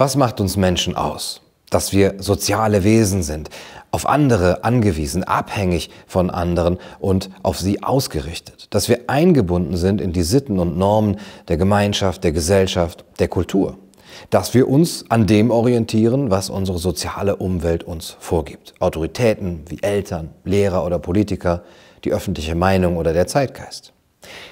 Was macht uns Menschen aus? Dass wir soziale Wesen sind, auf andere angewiesen, abhängig von anderen und auf sie ausgerichtet. Dass wir eingebunden sind in die Sitten und Normen der Gemeinschaft, der Gesellschaft, der Kultur. Dass wir uns an dem orientieren, was unsere soziale Umwelt uns vorgibt. Autoritäten wie Eltern, Lehrer oder Politiker, die öffentliche Meinung oder der Zeitgeist.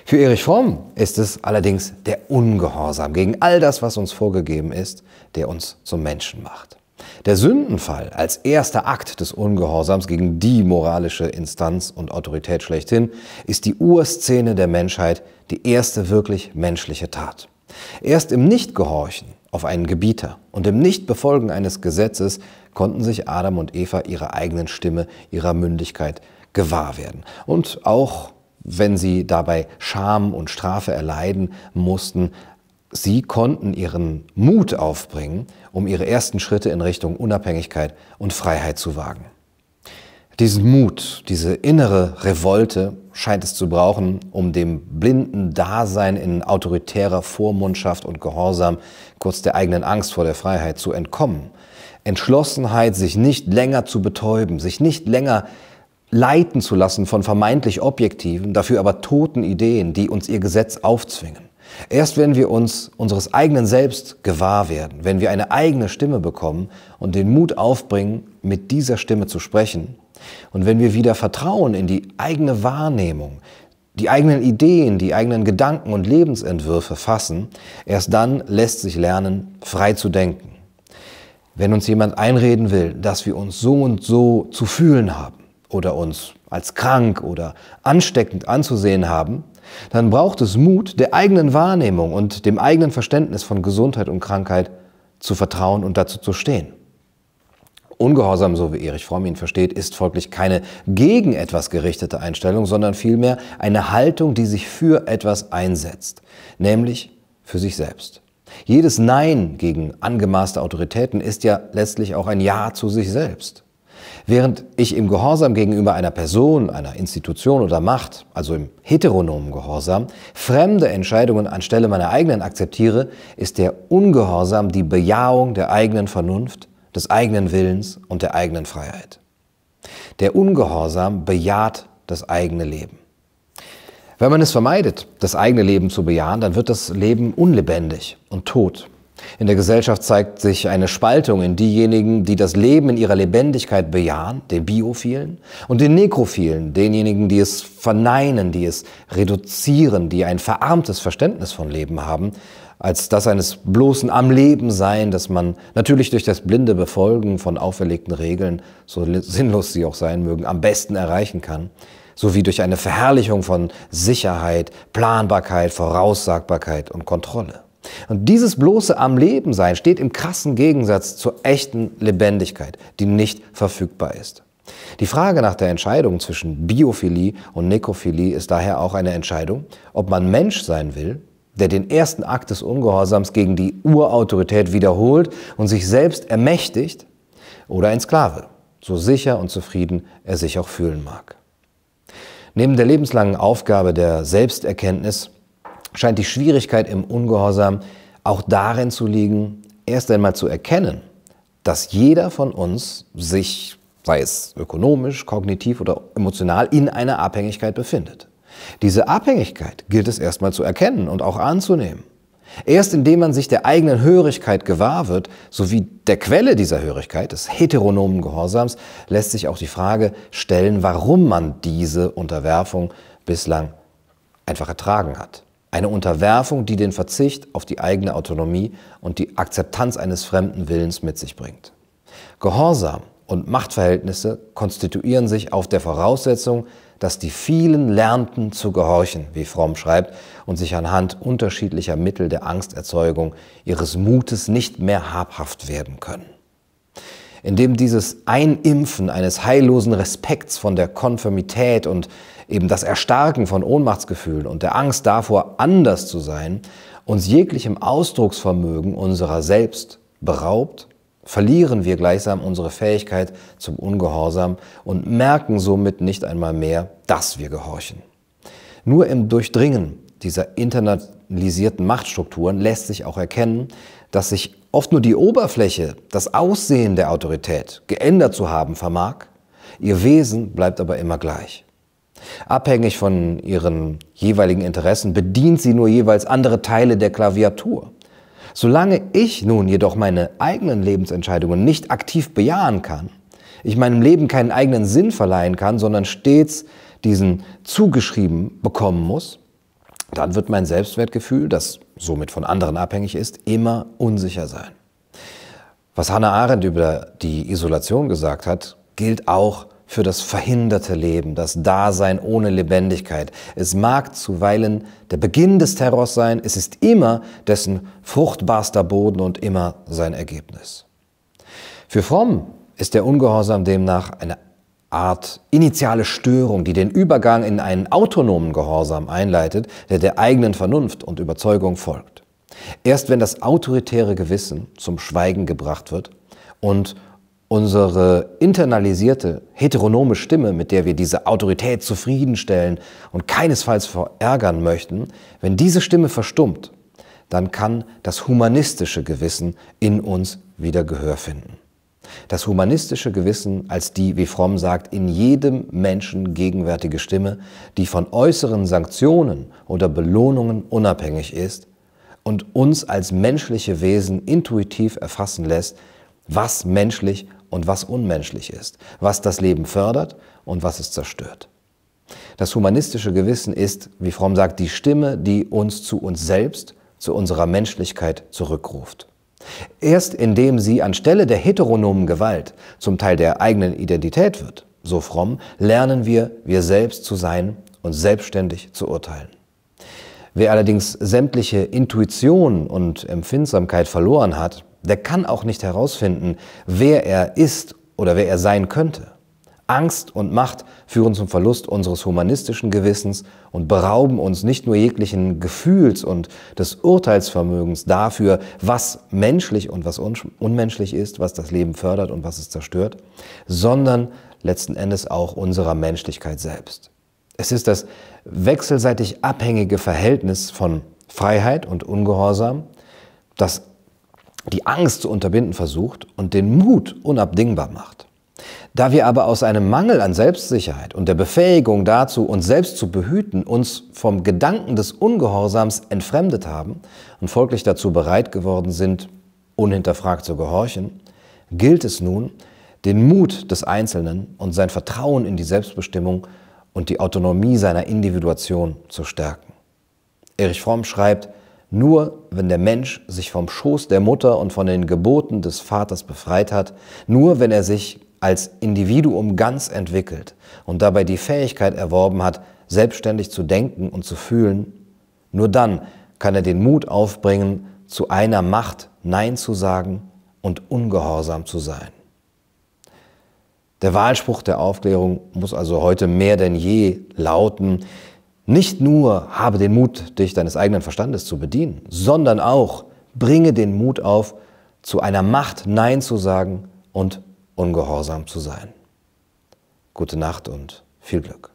Für Erich Fromm ist es allerdings der Ungehorsam gegen all das, was uns vorgegeben ist, der uns zum Menschen macht. Der Sündenfall als erster Akt des Ungehorsams gegen die moralische Instanz und Autorität schlechthin ist die Urszene der Menschheit, die erste wirklich menschliche Tat. Erst im Nichtgehorchen auf einen Gebieter und im Nichtbefolgen eines Gesetzes konnten sich Adam und Eva ihrer eigenen Stimme, ihrer Mündigkeit gewahr werden. Und auch wenn sie dabei Scham und Strafe erleiden mussten, sie konnten ihren Mut aufbringen, um ihre ersten Schritte in Richtung Unabhängigkeit und Freiheit zu wagen. Diesen Mut, diese innere Revolte scheint es zu brauchen, um dem blinden Dasein in autoritärer Vormundschaft und Gehorsam, kurz der eigenen Angst vor der Freiheit, zu entkommen. Entschlossenheit, sich nicht länger zu betäuben, sich nicht länger leiten zu lassen von vermeintlich objektiven, dafür aber toten Ideen, die uns ihr Gesetz aufzwingen. Erst wenn wir uns unseres eigenen Selbst gewahr werden, wenn wir eine eigene Stimme bekommen und den Mut aufbringen, mit dieser Stimme zu sprechen, und wenn wir wieder Vertrauen in die eigene Wahrnehmung, die eigenen Ideen, die eigenen Gedanken und Lebensentwürfe fassen, erst dann lässt sich lernen, frei zu denken. Wenn uns jemand einreden will, dass wir uns so und so zu fühlen haben, oder uns als krank oder ansteckend anzusehen haben, dann braucht es Mut, der eigenen Wahrnehmung und dem eigenen Verständnis von Gesundheit und Krankheit zu vertrauen und dazu zu stehen. Ungehorsam, so wie Erich Fromm ihn versteht, ist folglich keine gegen etwas gerichtete Einstellung, sondern vielmehr eine Haltung, die sich für etwas einsetzt, nämlich für sich selbst. Jedes Nein gegen angemaßte Autoritäten ist ja letztlich auch ein Ja zu sich selbst. Während ich im Gehorsam gegenüber einer Person, einer Institution oder Macht, also im heteronomen Gehorsam, fremde Entscheidungen anstelle meiner eigenen akzeptiere, ist der Ungehorsam die Bejahung der eigenen Vernunft, des eigenen Willens und der eigenen Freiheit. Der Ungehorsam bejaht das eigene Leben. Wenn man es vermeidet, das eigene Leben zu bejahen, dann wird das Leben unlebendig und tot. In der Gesellschaft zeigt sich eine Spaltung in diejenigen, die das Leben in ihrer Lebendigkeit bejahen, den Biophilen, und den Nekrophilen, denjenigen, die es verneinen, die es reduzieren, die ein verarmtes Verständnis von Leben haben, als das eines bloßen am Leben sein, das man natürlich durch das blinde Befolgen von auferlegten Regeln, so sinnlos sie auch sein mögen, am besten erreichen kann, sowie durch eine Verherrlichung von Sicherheit, Planbarkeit, Voraussagbarkeit und Kontrolle. Und dieses bloße am Leben sein steht im krassen Gegensatz zur echten Lebendigkeit, die nicht verfügbar ist. Die Frage nach der Entscheidung zwischen Biophilie und Nekrophilie ist daher auch eine Entscheidung, ob man Mensch sein will, der den ersten Akt des Ungehorsams gegen die Urautorität wiederholt und sich selbst ermächtigt, oder ein Sklave, so sicher und zufrieden er sich auch fühlen mag. Neben der lebenslangen Aufgabe der Selbsterkenntnis scheint die Schwierigkeit im Ungehorsam auch darin zu liegen, erst einmal zu erkennen, dass jeder von uns sich, sei es ökonomisch, kognitiv oder emotional, in einer Abhängigkeit befindet. Diese Abhängigkeit gilt es erstmal zu erkennen und auch anzunehmen. Erst indem man sich der eigenen Hörigkeit gewahr wird, sowie der Quelle dieser Hörigkeit, des heteronomen Gehorsams, lässt sich auch die Frage stellen, warum man diese Unterwerfung bislang einfach ertragen hat. Eine Unterwerfung, die den Verzicht auf die eigene Autonomie und die Akzeptanz eines fremden Willens mit sich bringt. Gehorsam und Machtverhältnisse konstituieren sich auf der Voraussetzung, dass die vielen lernten zu gehorchen, wie Fromm schreibt, und sich anhand unterschiedlicher Mittel der Angsterzeugung ihres Mutes nicht mehr habhaft werden können. Indem dieses Einimpfen eines heillosen Respekts von der Konformität und eben das Erstarken von Ohnmachtsgefühlen und der Angst davor, anders zu sein, uns jeglichem Ausdrucksvermögen unserer selbst beraubt, verlieren wir gleichsam unsere Fähigkeit zum Ungehorsam und merken somit nicht einmal mehr, dass wir gehorchen. Nur im Durchdringen dieser internalisierten Machtstrukturen lässt sich auch erkennen, dass sich oft nur die Oberfläche, das Aussehen der Autorität geändert zu haben vermag, ihr Wesen bleibt aber immer gleich. Abhängig von ihren jeweiligen Interessen bedient sie nur jeweils andere Teile der Klaviatur. Solange ich nun jedoch meine eigenen Lebensentscheidungen nicht aktiv bejahen kann, ich meinem Leben keinen eigenen Sinn verleihen kann, sondern stets diesen zugeschrieben bekommen muss, dann wird mein Selbstwertgefühl, das somit von anderen abhängig ist, immer unsicher sein. Was Hannah Arendt über die Isolation gesagt hat, gilt auch für das verhinderte Leben, das Dasein ohne Lebendigkeit. Es mag zuweilen der Beginn des Terrors sein, es ist immer dessen fruchtbarster Boden und immer sein Ergebnis. Für Fromm ist der Ungehorsam demnach eine Art initiale Störung, die den Übergang in einen autonomen Gehorsam einleitet, der der eigenen Vernunft und Überzeugung folgt. Erst wenn das autoritäre Gewissen zum Schweigen gebracht wird und unsere internalisierte heteronome Stimme, mit der wir diese Autorität zufriedenstellen und keinesfalls verärgern möchten, wenn diese Stimme verstummt, dann kann das humanistische Gewissen in uns wieder Gehör finden. Das humanistische Gewissen als die, wie Fromm sagt, in jedem Menschen gegenwärtige Stimme, die von äußeren Sanktionen oder Belohnungen unabhängig ist und uns als menschliche Wesen intuitiv erfassen lässt, was menschlich und was unmenschlich ist, was das Leben fördert und was es zerstört. Das humanistische Gewissen ist, wie Fromm sagt, die Stimme, die uns zu uns selbst, zu unserer Menschlichkeit zurückruft. Erst indem sie anstelle der heteronomen Gewalt zum Teil der eigenen Identität wird, so fromm, lernen wir, wir selbst zu sein und selbstständig zu urteilen. Wer allerdings sämtliche Intuition und Empfindsamkeit verloren hat, der kann auch nicht herausfinden, wer er ist oder wer er sein könnte. Angst und Macht führen zum Verlust unseres humanistischen Gewissens und berauben uns nicht nur jeglichen Gefühls und des Urteilsvermögens dafür, was menschlich und was unmenschlich ist, was das Leben fördert und was es zerstört, sondern letzten Endes auch unserer Menschlichkeit selbst. Es ist das wechselseitig abhängige Verhältnis von Freiheit und Ungehorsam, das die Angst zu unterbinden versucht und den Mut unabdingbar macht. Da wir aber aus einem Mangel an Selbstsicherheit und der Befähigung dazu, uns selbst zu behüten, uns vom Gedanken des Ungehorsams entfremdet haben und folglich dazu bereit geworden sind, unhinterfragt zu gehorchen, gilt es nun, den Mut des Einzelnen und sein Vertrauen in die Selbstbestimmung und die Autonomie seiner Individuation zu stärken. Erich Fromm schreibt, nur wenn der Mensch sich vom Schoß der Mutter und von den Geboten des Vaters befreit hat, nur wenn er sich als Individuum ganz entwickelt und dabei die Fähigkeit erworben hat, selbstständig zu denken und zu fühlen, nur dann kann er den Mut aufbringen, zu einer Macht Nein zu sagen und ungehorsam zu sein. Der Wahlspruch der Aufklärung muss also heute mehr denn je lauten, nicht nur habe den Mut, dich deines eigenen Verstandes zu bedienen, sondern auch bringe den Mut auf, zu einer Macht Nein zu sagen und ungehorsam zu sein. Gute Nacht und viel Glück.